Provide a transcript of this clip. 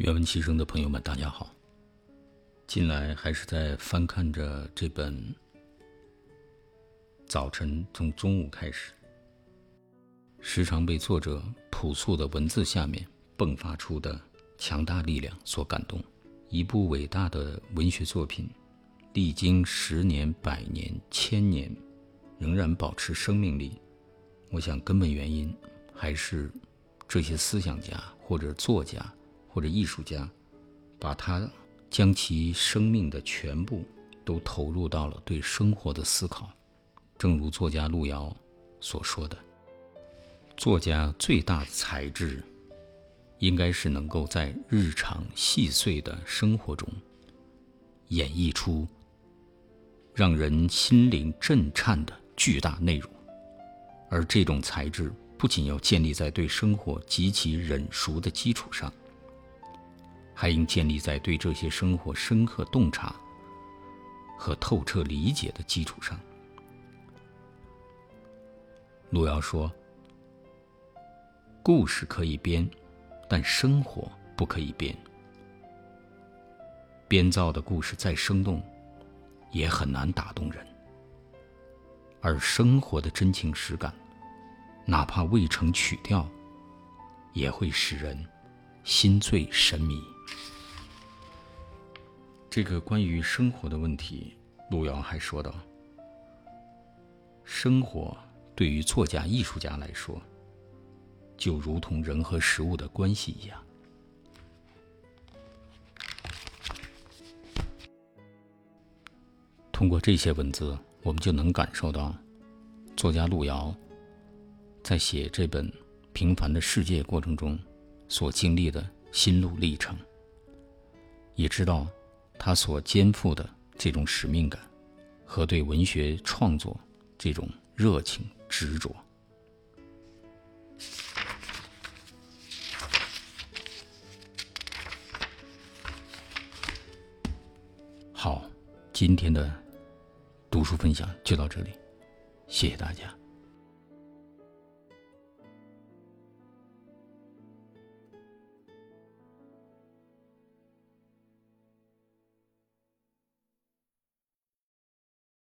愿闻其声的朋友们，大家好。近来还是在翻看着这本《早晨从中午开始》，时常被作者朴素的文字下面迸发出的强大力量所感动。一部伟大的文学作品，历经十年、百年、千年，仍然保持生命力。我想，根本原因还是这些思想家或者作家。或者艺术家，把他将其生命的全部都投入到了对生活的思考。正如作家路遥所说的：“作家最大的才智，应该是能够在日常细碎的生活中，演绎出让人心灵震颤的巨大内容。而这种才智，不仅要建立在对生活极其忍熟的基础上。”还应建立在对这些生活深刻洞察和透彻理解的基础上。路遥说：“故事可以编，但生活不可以编。编造的故事再生动，也很难打动人；而生活的真情实感，哪怕未成曲调，也会使人心醉神迷。”这个关于生活的问题，路遥还说道：“生活对于作家、艺术家来说，就如同人和食物的关系一样。”通过这些文字，我们就能感受到作家路遥在写这本《平凡的世界》过程中所经历的心路历程，也知道。他所肩负的这种使命感，和对文学创作这种热情执着。好，今天的读书分享就到这里，谢谢大家。